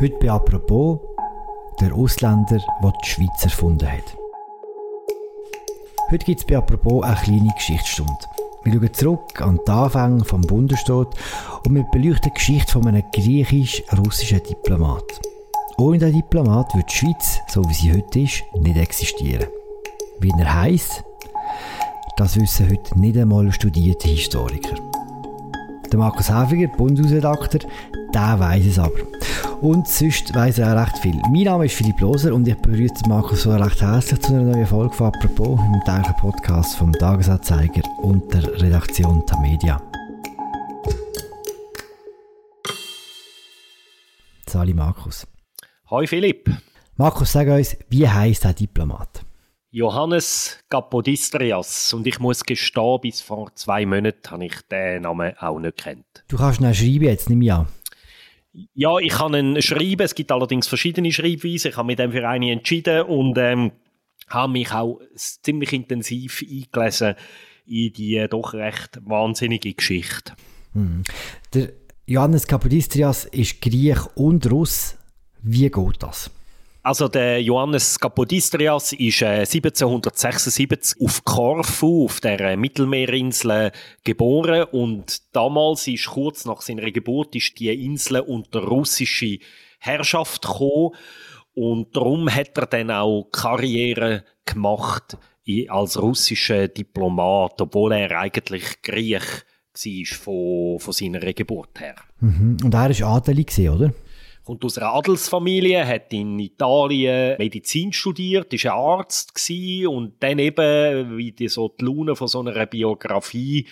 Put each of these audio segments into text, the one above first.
Heute bei «Apropos» der Ausländer, der die Schweiz erfunden hat. Heute gibt es bei «Apropos» eine kleine Geschichtsstunde. Wir schauen zurück an die Anfänge vom Bundesstaat und wir beleuchten die Geschichte von einem griechisch-russischen Diplomat. Ohne den Diplomat würde die Schweiz, so wie sie heute ist, nicht existieren. Wie er heisst, das wissen heute nicht einmal studierte Historiker. Der Markus Häfiger, Bundesredakteur, der weiß es aber. Und sonst weiss er auch recht viel. Mein Name ist Philipp Loser und ich begrüße Markus so recht herzlich zu einer neuen Folge von «Apropos» im täglichen Podcast vom Tagesanzeiger und der Redaktion Tamedia. Sali Markus. Hoi Philipp. Markus, sag uns, wie heisst der Diplomat? Johannes Kapodistrias. Und ich muss gestehen, bis vor zwei Monaten habe ich den Namen auch nicht kennt. Du kannst ihn schreiben jetzt, nicht mehr an. Ja, ich kann ihn schreiben. Es gibt allerdings verschiedene Schreibweisen. Ich habe mich dann für eine entschieden und ähm, habe mich auch ziemlich intensiv eingelesen in die doch recht wahnsinnige Geschichte. Mhm. Der Johannes Kapodistrias ist Griech und Russ. Wie geht das? Also der Johannes Kapodistrias ist äh, 1776 auf Korfu, auf der äh, Mittelmeerinsel, geboren und damals ist kurz nach seiner Geburt ist die Insel unter russische Herrschaft gekommen und darum hat er dann auch Karriere gemacht als russischer Diplomat, obwohl er eigentlich Griech war von, von seiner Geburt her. Mhm. Und er war adelig, oder? Kommt aus einer Adelsfamilie, hat in Italien Medizin studiert, ist ein Arzt und dann eben, wie die, so die Laune von so einer Biografie,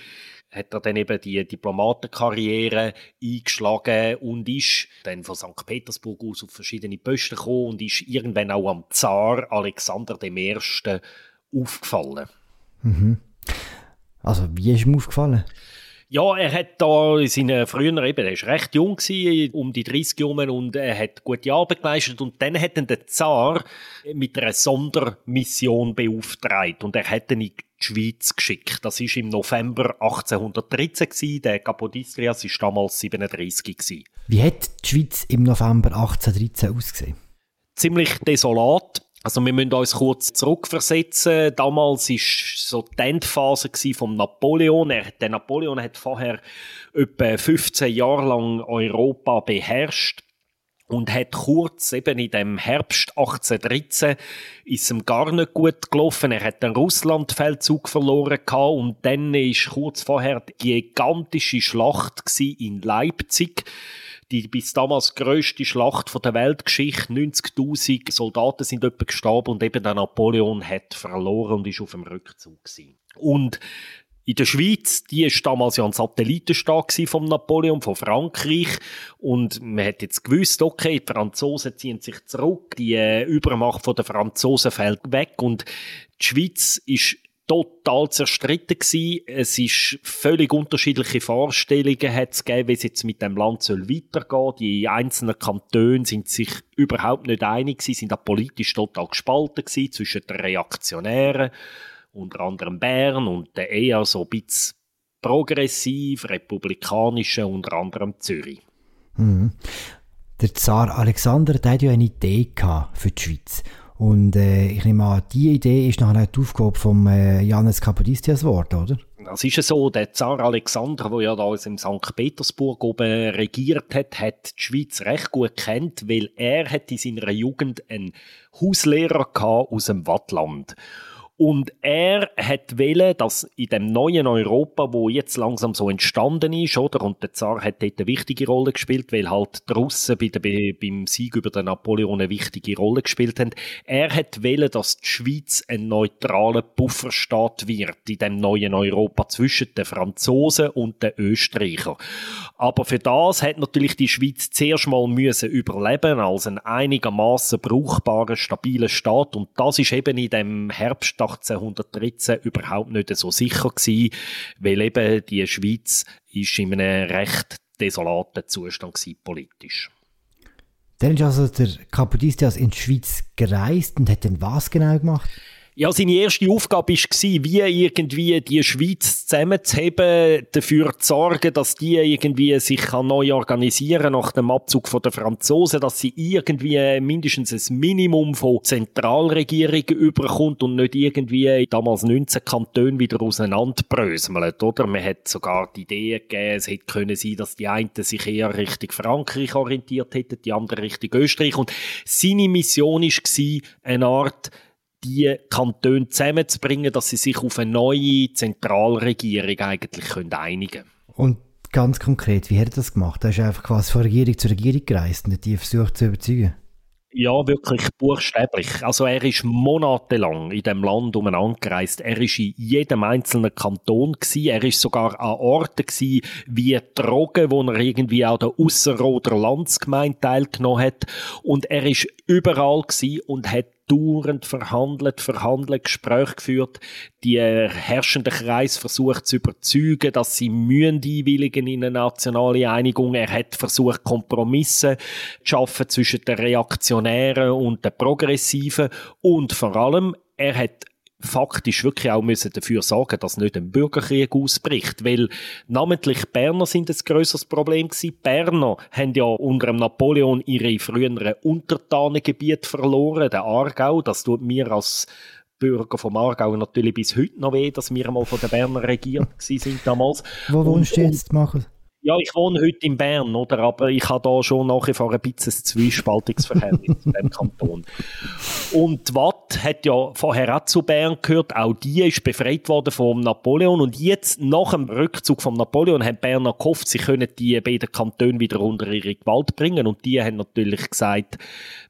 hat er dann eben die Diplomatenkarriere eingeschlagen und ist dann von St. Petersburg aus auf verschiedene Posten gekommen und ist irgendwann auch am Zar Alexander I. aufgefallen. Mhm. Also, wie ist ihm aufgefallen? Ja, er hat da in seinen früheren, eben, er ist recht jung gewesen, um die 30 Jahre und er hat gute Arbeit geleistet und dann hat ihn der Zar mit einer Sondermission beauftragt und er hat ihn in die Schweiz geschickt. Das ist im November 1813 gewesen. Der Kapodistrias ist damals 37 gewesen. Wie hat die Schweiz im November 1813 ausgesehen? Ziemlich desolat. Also wir müssen uns kurz zurückversetzen. Damals war so die Endphase von Napoleon. Er, der Napoleon hat vorher etwa 15 Jahre lang Europa beherrscht und hat kurz eben in dem Herbst 1813 ist ihm gar nicht gut gelaufen. Er hat den Russlandfeldzug verloren gehabt und dann ist kurz vorher die gigantische Schlacht in Leipzig die bis damals größte Schlacht von der Weltgeschichte. 90.000 Soldaten sind etwa gestorben und eben der Napoleon hat verloren und ist auf dem Rückzug gewesen. Und in der Schweiz, die ist damals ja ein Satellitenstaat vom Napoleon, von Frankreich. Und man hat jetzt gewusst, okay, die Franzosen ziehen sich zurück, die äh, Übermacht von den Franzosen fällt weg und die Schweiz ist total zerstritten gewesen. Es ist völlig unterschiedliche Vorstellungen hat es gegeben, wie es jetzt mit dem Land soll weitergehen. Die einzelnen Kantone sind sich überhaupt nicht einig gewesen, sind auch politisch total gespalten gewesen zwischen den Reaktionären, unter anderem Bern und der eher so ein bisschen progressiv, republikanischen, unter anderem Zürich. Mhm. Der Zar Alexander der hat ja eine Idee für die Schweiz. Und äh, ich nehme an, diese Idee ist nachher die Aufgabe von äh, Janis Kapodistrias geworden, oder? Das ist ja so, der Zar Alexander, der ja da in St. Petersburg oben regiert hat, hat die Schweiz recht gut kennt, weil er hat in seiner Jugend einen Hauslehrer aus dem Wattland. Und er hat wählen, dass in dem neuen Europa, wo jetzt langsam so entstanden ist, oder? Und der Zar hat dort eine wichtige Rolle gespielt, weil halt die Russen bei der, beim Sieg über den Napoleon eine wichtige Rolle gespielt haben. Er hat wählen, dass die Schweiz ein neutraler Pufferstaat wird in dem neuen Europa zwischen den Franzosen und den Österreichern. Aber für das hat natürlich die Schweiz zuerst mal müssen überleben als ein einigermaßen brauchbarer, stabiler Staat. Und das ist eben in dem Herbst 1813 überhaupt nicht so sicher gewesen, weil eben die Schweiz ist in einem recht desolaten Zustand gewesen, politisch. Dann ist also der Kapodistrias in die Schweiz gereist und hat dann was genau gemacht? Ja, seine erste Aufgabe war, wie irgendwie die Schweiz zusammenzuheben, dafür zu sorgen, dass die irgendwie sich neu organisieren nach dem Abzug der Franzosen, dass sie irgendwie mindestens ein Minimum von Zentralregierung überkommt und nicht irgendwie damals 19 Kantone wieder auseinanderbröselt, oder? Man hat sogar die Idee gegeben, es hätte können sein, dass die einen sich eher Richtung Frankreich orientiert hätten, die anderen Richtung Österreich und seine Mission war, eine Art die Kantone zusammenzubringen, dass sie sich auf eine neue Zentralregierung eigentlich können einigen können. Und ganz konkret, wie hat er das gemacht? Er ist einfach quasi von Regierung zu Regierung gereist und die versucht zu überzeugen. Ja, wirklich buchstäblich. Also er ist monatelang in dem Land umeinander gereist. Er ist in jedem einzelnen Kanton gewesen. Er ist sogar an Orten gewesen, wie Drogen, wo er irgendwie auch der Ausserrhoder Landsgemeinde teilgenommen hat. Und er ist überall gewesen und hat dauernd verhandelt, verhandelt, Gespräche geführt, die herrschende Kreis versucht zu überzeugen, dass sie mühen einwilligen in eine nationale Einigung. Er hat versucht, Kompromisse zu schaffen zwischen den Reaktionären und den Progressiven und vor allem, er hat faktisch wirklich auch müssen dafür sorgen, dass nicht ein Bürgerkrieg ausbricht, weil namentlich Berner sind ein größeres Problem gewesen. Berner haben ja unter dem Napoleon ihre früheren Untertanengebiete verloren, der Aargau, das tut mir als Bürger vom Aargau natürlich bis heute noch weh, dass wir mal von den Berner regiert sind damals. Wo wohnst du jetzt, Markus? Ja, ich wohne heute in Bern, oder? Aber ich habe da schon nach wie vor ein bisschen ein Zwiespaltungsverhältnis zu dem Kanton. Und Watt hat ja vorher auch zu Bern gehört. Auch die ist befreit worden vom Napoleon. Und jetzt, nach dem Rückzug vom Napoleon, haben Berner gehofft, sie können die beiden Kantone wieder unter ihre Gewalt bringen. Und die haben natürlich gesagt,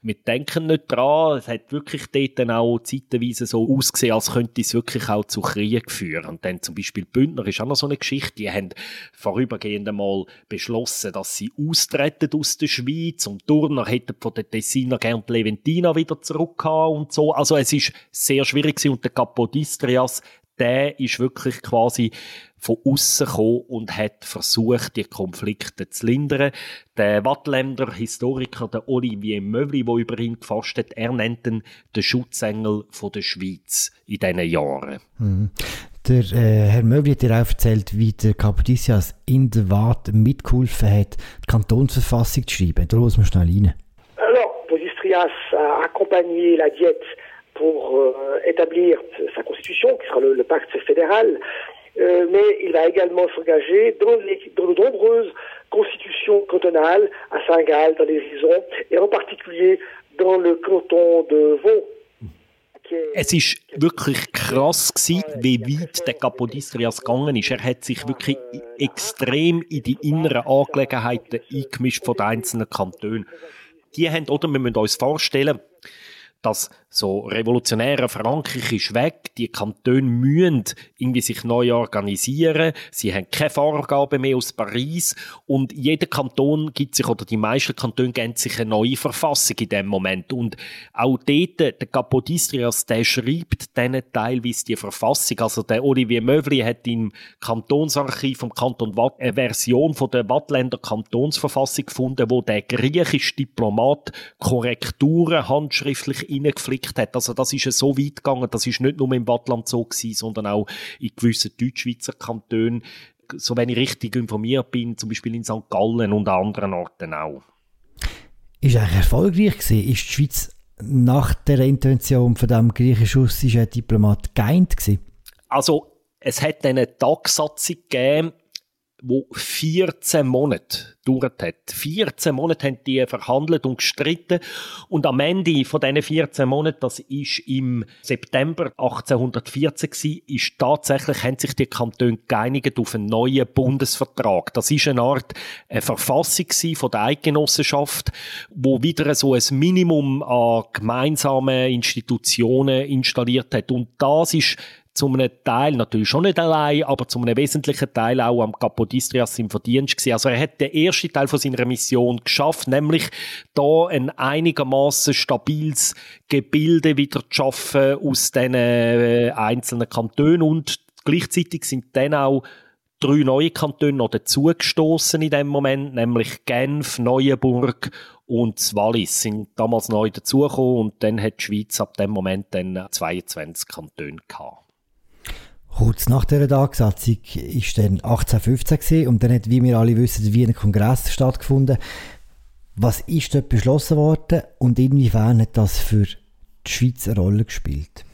wir denken nicht dran. Es hat wirklich dort dann auch zeitweise so ausgesehen, als könnte es wirklich auch zu Krieg führen. Und dann zum Beispiel Bündner ist auch noch so eine Geschichte. Die haben vorübergehend einmal mal beschlossen, dass sie austreten aus der Schweiz und Turner hätten von den Tessiner gern die Leventina wieder zurück und so. Also es ist sehr schwierig gewesen. und der Kapodistrias, der ist wirklich quasi von außen gekommen und hat versucht, die Konflikte zu lindern. Der Wattländer Historiker, der Olivier Möwli, der über ihn gefasst hat, er nennt ihn den Schutzengel der Schweiz in diesen Jahren. Mhm. Alors, Kapodistrias a accompagné la Diète pour euh, établir sa constitution, qui sera le, pacte fédéral, euh, mais il va également s'engager dans, dans, de nombreuses constitutions cantonales à Saint-Gall, dans les Risons, et en particulier dans le canton de Vaud, es ist wirklich krass gewesen, wie weit der Kapodistrias gegangen ist. Er hat sich wirklich extrem in die inneren Angelegenheiten eingemischt von den einzelnen Kantonen. Die haben, oder wir müssen uns vorstellen, dass so revolutionäre Frankreich ist weg, die Kantone müssen irgendwie sich neu organisieren, sie haben keine Vorgaben mehr aus Paris. Und jeder Kanton gibt sich, oder die meisten Kantone geben sich eine neue Verfassung in dem Moment. Und auch dort, der Capodistrias, der schreibt denen teilweise die Verfassung, also der Olivier Möwli hat im Kantonsarchiv vom Kanton Watt eine Version von der Wattländer Kantonsverfassung gefunden, wo der griechische Diplomat Korrekturen handschriftlich reingeflickt hat. Also das ist so weit gegangen, das ist nicht nur im Wattland so gewesen, sondern auch in gewissen Deutschschweizer Kantonen. So wenn ich richtig informiert bin, zum Beispiel in St. Gallen und an anderen Orten auch. Ist eigentlich erfolgreich gewesen? Ist die Schweiz nach der Intervention von dem griechisch-russischen Diplomat geeint gewesen? Also es hat eine Tagsatzung gegeben, wo 14 Monate gedauert hat. 14 Monate haben die verhandelt und gestritten und am Ende von diesen 14 Monaten, das ist im September 1814 gewesen, ist tatsächlich, haben sich die Kantone geeinigt auf einen neuen Bundesvertrag. Das ist eine Art eine Verfassung von der Eidgenossenschaft, wo wieder so ein Minimum an gemeinsamen Institutionen installiert hat und das ist zu einem Teil, natürlich schon nicht allein, aber zu einem wesentlichen Teil auch am Capodistrias im Verdienst gewesen. Also er hat den ersten Teil von seiner Mission geschafft, nämlich da ein einigermaßen stabiles Gebilde wieder zu schaffen aus diesen äh, einzelnen Kantonen und gleichzeitig sind dann auch drei neue Kantone noch dazugestoßen in dem Moment, nämlich Genf, Neuenburg und Wallis sind damals neu dazugekommen und dann hat die Schweiz ab dem Moment dann 22 Kantone gehabt. Kurz nach dieser Tagsatzung ist dann 1815 und dann hat, wie wir alle wissen, der Wiener Kongress stattgefunden. Was ist dort beschlossen worden und inwiefern hat das für die Schweiz eine Rolle gespielt?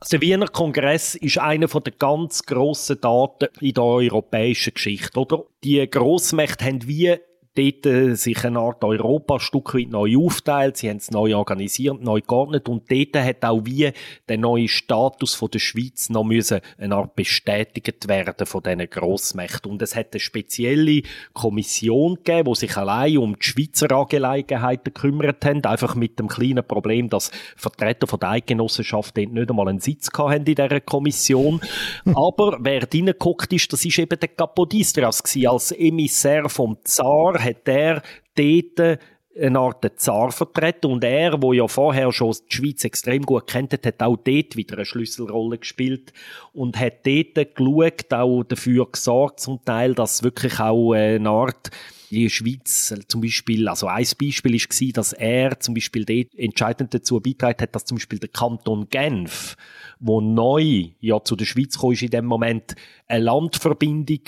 Also der Wiener Kongress ist einer der ganz grossen Daten in der europäischen Geschichte, oder? Die Grossmächte haben wie dort äh, sich eine Art Europa ein Stück weit neu aufteilt, sie haben es neu organisiert, neu geordnet und dort hat auch wie der neue Status von der Schweiz noch müssen eine Art bestätigt werden von diesen Grossmächten. Und es hat eine spezielle Kommission gegeben, die sich allein um die Schweizer Angelegenheiten gekümmert haben, einfach mit dem kleinen Problem, dass Vertreter von der Eidgenossenschaft dort nicht einmal einen Sitz hatten in dieser Kommission. Aber wer reingeguckt ist, das ist eben der Kapodistrias als Emissär vom Zar, hat er dort eine Art Zar vertreten und er, wo ja vorher schon die Schweiz extrem gut kennt, hat auch dort wieder eine Schlüsselrolle gespielt und hat dort geschaut, auch dafür gesorgt zum Teil, dass wirklich auch eine Art die Schweiz zum Beispiel, also ein Beispiel war, dass er zum Beispiel dort entscheidend dazu beigetragen hat, dass zum Beispiel der Kanton Genf, wo neu ja zu der Schweiz kam, ist in dem Moment eine Landverbindung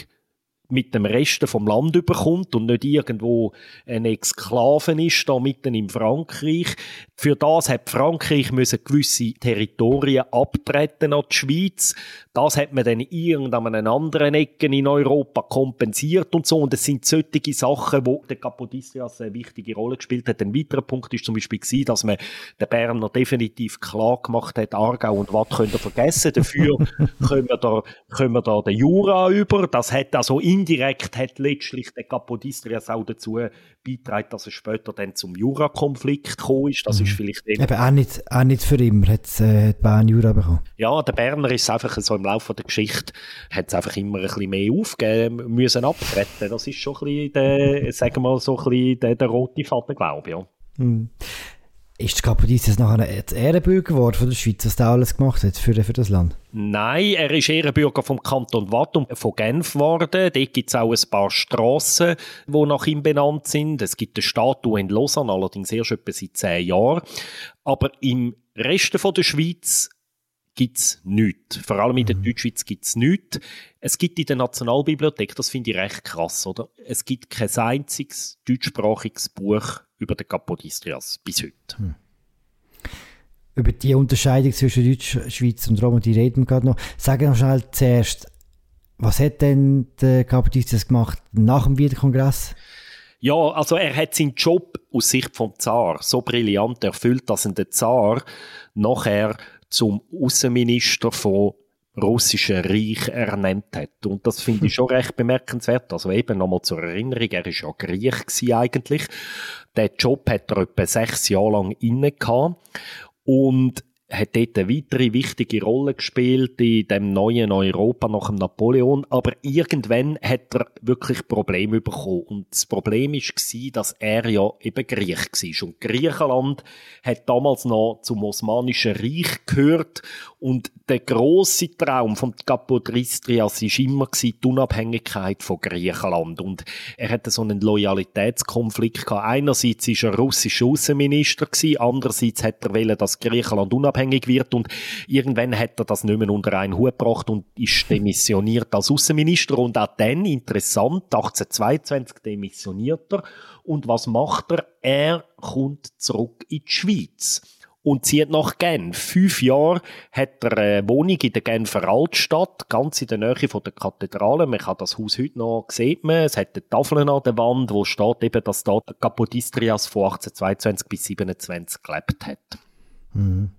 mit dem Rest vom Land überkommt und nicht irgendwo ein Exklaven ist, da mitten in Frankreich. Für das hat Frankreich müssen gewisse Territorien abtreten an die Schweiz. Das hat man dann irgendein anderen Ecken in Europa kompensiert und so. Und es sind solche Sachen, wo der Kapodistrias eine wichtige Rolle gespielt hat. Ein weiterer Punkt ist zum Beispiel gewesen, dass man den Berner definitiv klar gemacht hat, Aargau und Watt könnt ihr vergessen. Dafür können wir da, können wir da den Jura über. Das hat also indirekt hat letztlich der Kapodistrias auch dazu beitragen, dass es später dann zum Jura-Konflikt gekommen ist. Das mhm. ist vielleicht eben auch nicht, auch nicht für immer hat es äh, Bern Jura bekommen. Ja, der Berner ist einfach so im Laufe der Geschichte hat es einfach immer ein bisschen mehr aufgegeben, müssen abtreten. Das ist schon ein bisschen der, sagen wir mal so ein bisschen der, der rote Faden, glaube ich. Ja. Mhm. Ist die Kapodistrias nachher ein Ehrenbürger geworden von der Schweiz, was der alles gemacht hat für, für das Land? Nein, er ist Ehrenbürger vom Kanton und von Genf geworden. Dort gibt es auch ein paar Strassen, die nach ihm benannt sind. Es gibt eine Statue in Lausanne, allerdings erst etwa seit zehn Jahren. Aber im Rest der Schweiz gibt es nichts. Vor allem in der mhm. Deutschschweiz gibt es nichts. Es gibt in der Nationalbibliothek, das finde ich recht krass, oder? Es gibt kein einziges deutschsprachiges Buch über den Kapodistrias bis heute. Hm. Über die Unterscheidung zwischen Deutschschweiz und Rom, die reden wir gerade noch. Sagen wir schnell zuerst, was hat denn der Kapodistrias gemacht nach dem Wiederkongress? Ja, also er hat seinen Job aus Sicht vom Zar so brillant erfüllt, dass ihn der Zar nachher zum Außenminister von russischen Reich ernannt hat. Und das finde ich schon recht bemerkenswert. Also eben nochmal zur Erinnerung, er ist ja Griech gewesen eigentlich. Den Job hat er etwa sechs Jahre lang inne gehabt. Und hat dort eine weitere wichtige Rolle gespielt in dem neuen Europa nach dem Napoleon. Aber irgendwann hat er wirklich Probleme bekommen. Und das Problem war, dass er ja eben Griech war. Und Griechenland hat damals noch zum Osmanischen Reich gehört. Und der große Traum von Kapodristrias war immer die Unabhängigkeit von Griechenland. Und er hatte so einen Loyalitätskonflikt gehabt. Einerseits war er russischer Außenminister andererseits hat er wollen, dass Griechenland unabhängig wird und irgendwann hat er das nicht mehr unter einen Hut gebracht und ist demissioniert als Außenminister und auch dann, interessant, 1822 demissioniert er und was macht er? Er kommt zurück in die Schweiz und zieht nach Genf. Fünf Jahre hat er eine Wohnung in der Genfer Altstadt, ganz in der Nähe von der Kathedrale. Man kann das Haus heute noch sehen. Es hat eine Tafel an der Wand, wo steht eben, dass da der Kapodistrias von 1822 bis 27 gelebt hat. Mhm.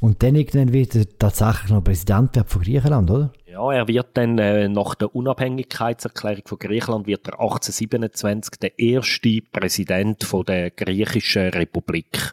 Und dann irgendwann wird er tatsächlich noch Präsident von Griechenland, oder? Ja, er wird dann äh, nach der Unabhängigkeitserklärung von Griechenland wird er 1827 der erste Präsident von der griechischen Republik.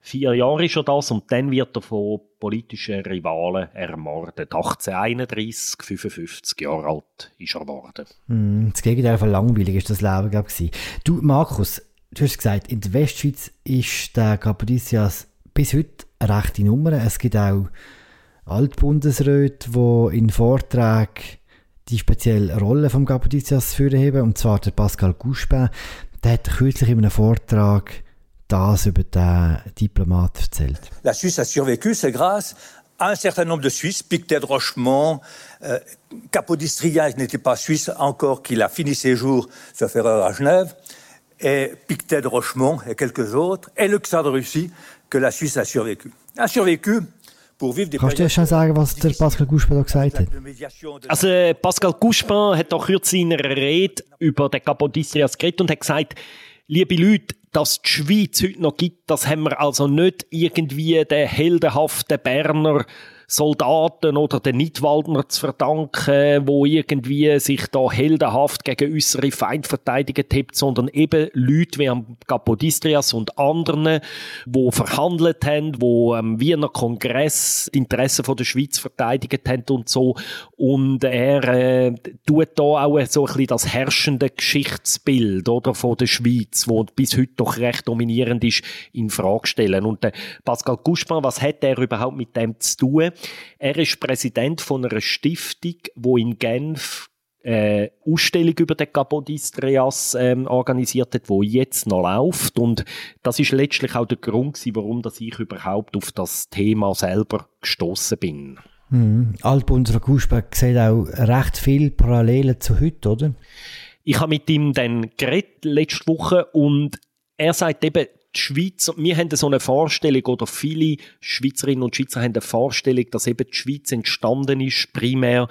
Vier Jahre ist er das und dann wird er von politischen Rivalen ermordet. 1831, 55 Jahre alt ist er geworden. Mm, das Gegenteil von langweilig ist das Leben, glaube ich. Du, Markus, du hast gesagt, in der Westschweiz ist der Kapodistrias bis heute rechte Nummer. Es gibt auch Altbundesräte, die in Vorträgen die spezielle Rolle vom Kapodistrias führen haben, und zwar der Pascal Couspin, der hat kürzlich in einem Vortrag das über den Diplomat erzählt. La Suisse a survécu, c'est grâce à un certain nombre de Suisses, Pictet Rochemont, euh, Capodistria n'était pas suisse encore qu'il a fini ses jours, sauf erreur, à Genève, et Pictet Rochemont et quelques autres, et le Xar de Russie, que la Suisse a survécu. A survécu Kannst du schon sagen, was der Pascal Couchepin da gesagt hat? Also Pascal Couchepin hat auch kürzlich in einer Rede über den Capodistrias geredet und hat gesagt, liebe Leute, dass die Schweiz heute noch gibt, das haben wir also nicht irgendwie den heldenhaften Berner Soldaten oder den Nidwaldner zu verdanken, wo irgendwie sich da heldenhaft gegen äußere Feind verteidigt hat, sondern eben Leute wie am Kapodistrias und anderen, wo verhandelt haben, wo am Wiener Kongress die Interessen von der Schweiz verteidigt haben und so. Und er äh, tut da auch so ein bisschen das herrschende Geschichtsbild oder von der Schweiz, wo bis heute doch recht dominierend ist, in Frage stellen. Und der Pascal Guspin, was hat er überhaupt mit dem zu tun? Er ist Präsident von einer Stiftung, wo in Genf äh, Ausstellung über den Capodistreas ähm, organisiert hat, wo jetzt noch läuft und das ist letztlich auch der Grund warum dass ich überhaupt auf das Thema selber gestoßen bin. Mhm. Alp unserer Kusbeck sieht auch recht viel Parallelen zu heute, oder? Ich habe mit ihm dann geredet letzte Woche und er sagt eben, die Schweiz, wir haben so eine Vorstellung, oder viele Schweizerinnen und Schweizer haben eine Vorstellung, dass eben die Schweiz entstanden ist, primär,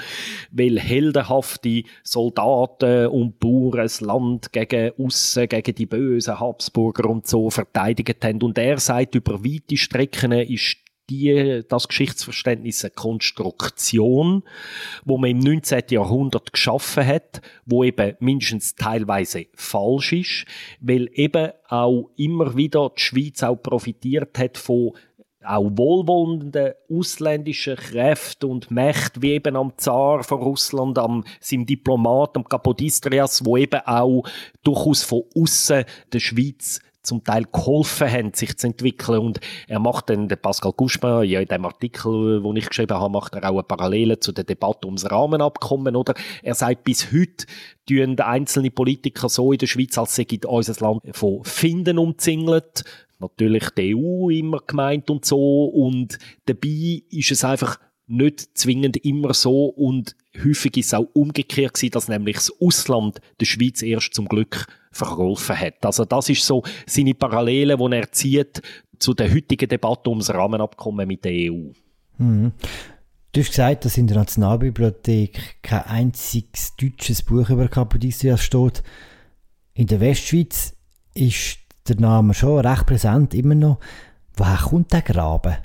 weil heldenhafte Soldaten und Bauern das Land gegen aussen, gegen die bösen Habsburger und so verteidigt haben. Und er sagt, über weite Strecken ist die, das Geschichtsverständnis eine Konstruktion, wo man im 19. Jahrhundert geschaffen hat, wo eben mindestens teilweise falsch ist, weil eben auch immer wieder die Schweiz auch profitiert hat von auch wohlwollenden ausländischen Kräften und Mächten, wie eben am Zar von Russland, am seinem Diplomat, am Kapodistrias, wo eben auch durchaus von außen der Schweiz zum Teil geholfen haben, sich zu entwickeln. Und er macht dann, der Pascal Guschma, ja, in dem Artikel, wo ich geschrieben habe, macht er auch eine Parallele zu der Debatte ums Rahmenabkommen, oder? Er sagt, bis heute tun einzelne Politiker so in der Schweiz, als sei unser Land von Finden umzingelt. Natürlich die EU immer gemeint und so. Und dabei ist es einfach nicht zwingend immer so und häufig ist es auch umgekehrt gewesen, dass nämlich das Ausland der Schweiz erst zum Glück verholfen hat. Also das ist so seine Parallele, die er zieht zu der heutigen Debatte ums Rahmenabkommen mit der EU. Mhm. Du hast gesagt, dass in der Nationalbibliothek kein einziges deutsches Buch über Kapodistrias steht. In der Westschweiz ist der Name schon recht präsent, immer noch. Woher kommt der Graben?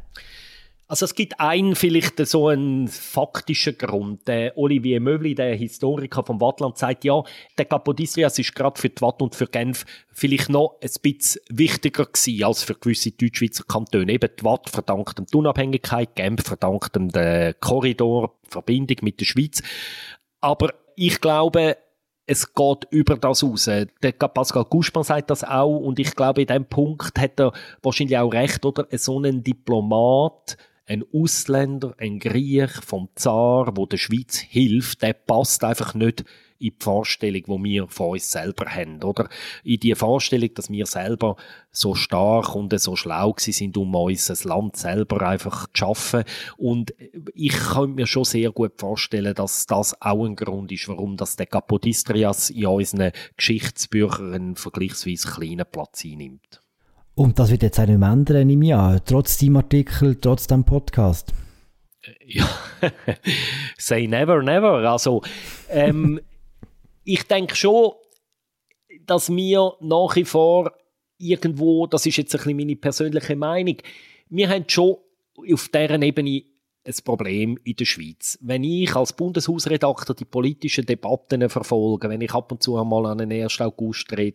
Also es gibt einen vielleicht so einen faktischen Grund. Der Olivier Möbli, der Historiker vom Wattland, sagt, ja, der Capodistриas ist gerade für die Watt und für Genf vielleicht noch ein bisschen wichtiger gewesen als für gewisse Deutschschweizer Kantone. Eben die Watt verdankt dem die Unabhängigkeit, Genf verdankt dem den Korridor, Verbindung mit der Schweiz. Aber ich glaube, es geht über das raus. Der Pascal Guschmann sagt das auch und ich glaube, in dem Punkt hat er wahrscheinlich auch recht, oder? So ein Diplomat, ein Ausländer, ein Griech vom Zar, wo der Schweiz hilft, der passt einfach nicht in die Vorstellung, die wir von uns selber haben, oder? In die Vorstellung, dass wir selber so stark und so schlau sind, um unser Land selber einfach zu schaffen. Und ich kann mir schon sehr gut vorstellen, dass das auch ein Grund ist, warum das der Kapodistrias in unseren Geschichtsbüchern einen vergleichsweise kleinen Platz einnimmt. Und das wird jetzt auch nicht mehr ändern im Jahr, trotz dem Artikel, trotz dem Podcast. Äh, ja, say never, never. Also, ähm, ich denke schon, dass wir nach wie vor irgendwo, das ist jetzt ein bisschen meine persönliche Meinung, wir haben schon auf deren Ebene ein Problem in der Schweiz. Wenn ich als Bundeshausredakteur die politischen Debatten verfolge, wenn ich ab und zu einmal an einen 1. August gehe,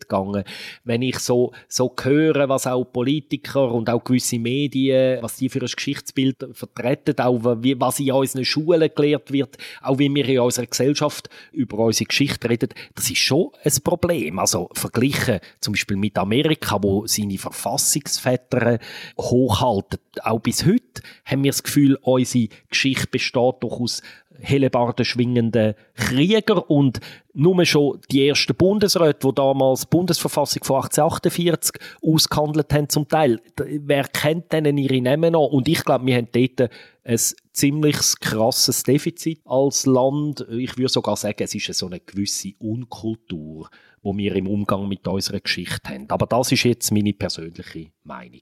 wenn ich so, so höre, was auch Politiker und auch gewisse Medien, was die für ein Geschichtsbild vertreten, auch wie, was in unseren Schulen gelehrt wird, auch wie wir in unserer Gesellschaft über unsere Geschichte reden, das ist schon ein Problem. Also verglichen zum Beispiel mit Amerika, wo seine Verfassungsväter hochhalten, auch bis heute haben wir das Gefühl, unsere Geschichte besteht doch aus Hellebarden schwingenden Krieger und nur schon die ersten Bundesräte, die damals die Bundesverfassung von 1848 ausgehandelt haben, zum Teil, wer kennt denen ihre Namen noch? Und ich glaube, wir haben dort ein ziemlich krasses Defizit als Land. Ich würde sogar sagen, es ist so eine gewisse Unkultur, wo wir im Umgang mit unserer Geschichte haben. Aber das ist jetzt meine persönliche Meinung.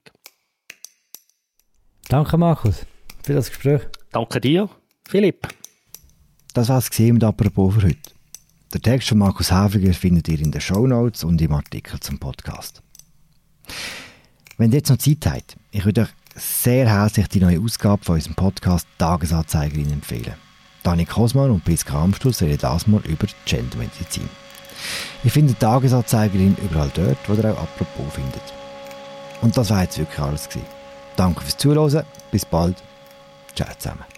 Danke, Markus, für das Gespräch. Danke dir, Philipp. Das war es mit Apropos für heute. Der Text von Markus Häfiger findet ihr in den Show Notes und im Artikel zum Podcast. Wenn ihr jetzt noch Zeit habt, ich würde euch sehr herzlich die neue Ausgabe von unserem Podcast Tagesanzeigerin empfehlen. Dani Kosmann und Priska Amstuss reden das mal über Gendermedizin. Ihr findet Tagesanzeigerin überall dort, wo ihr auch Apropos findet. Und das war jetzt wirklich alles gewesen. Danke fürs Zuhören, bis bald, čácama.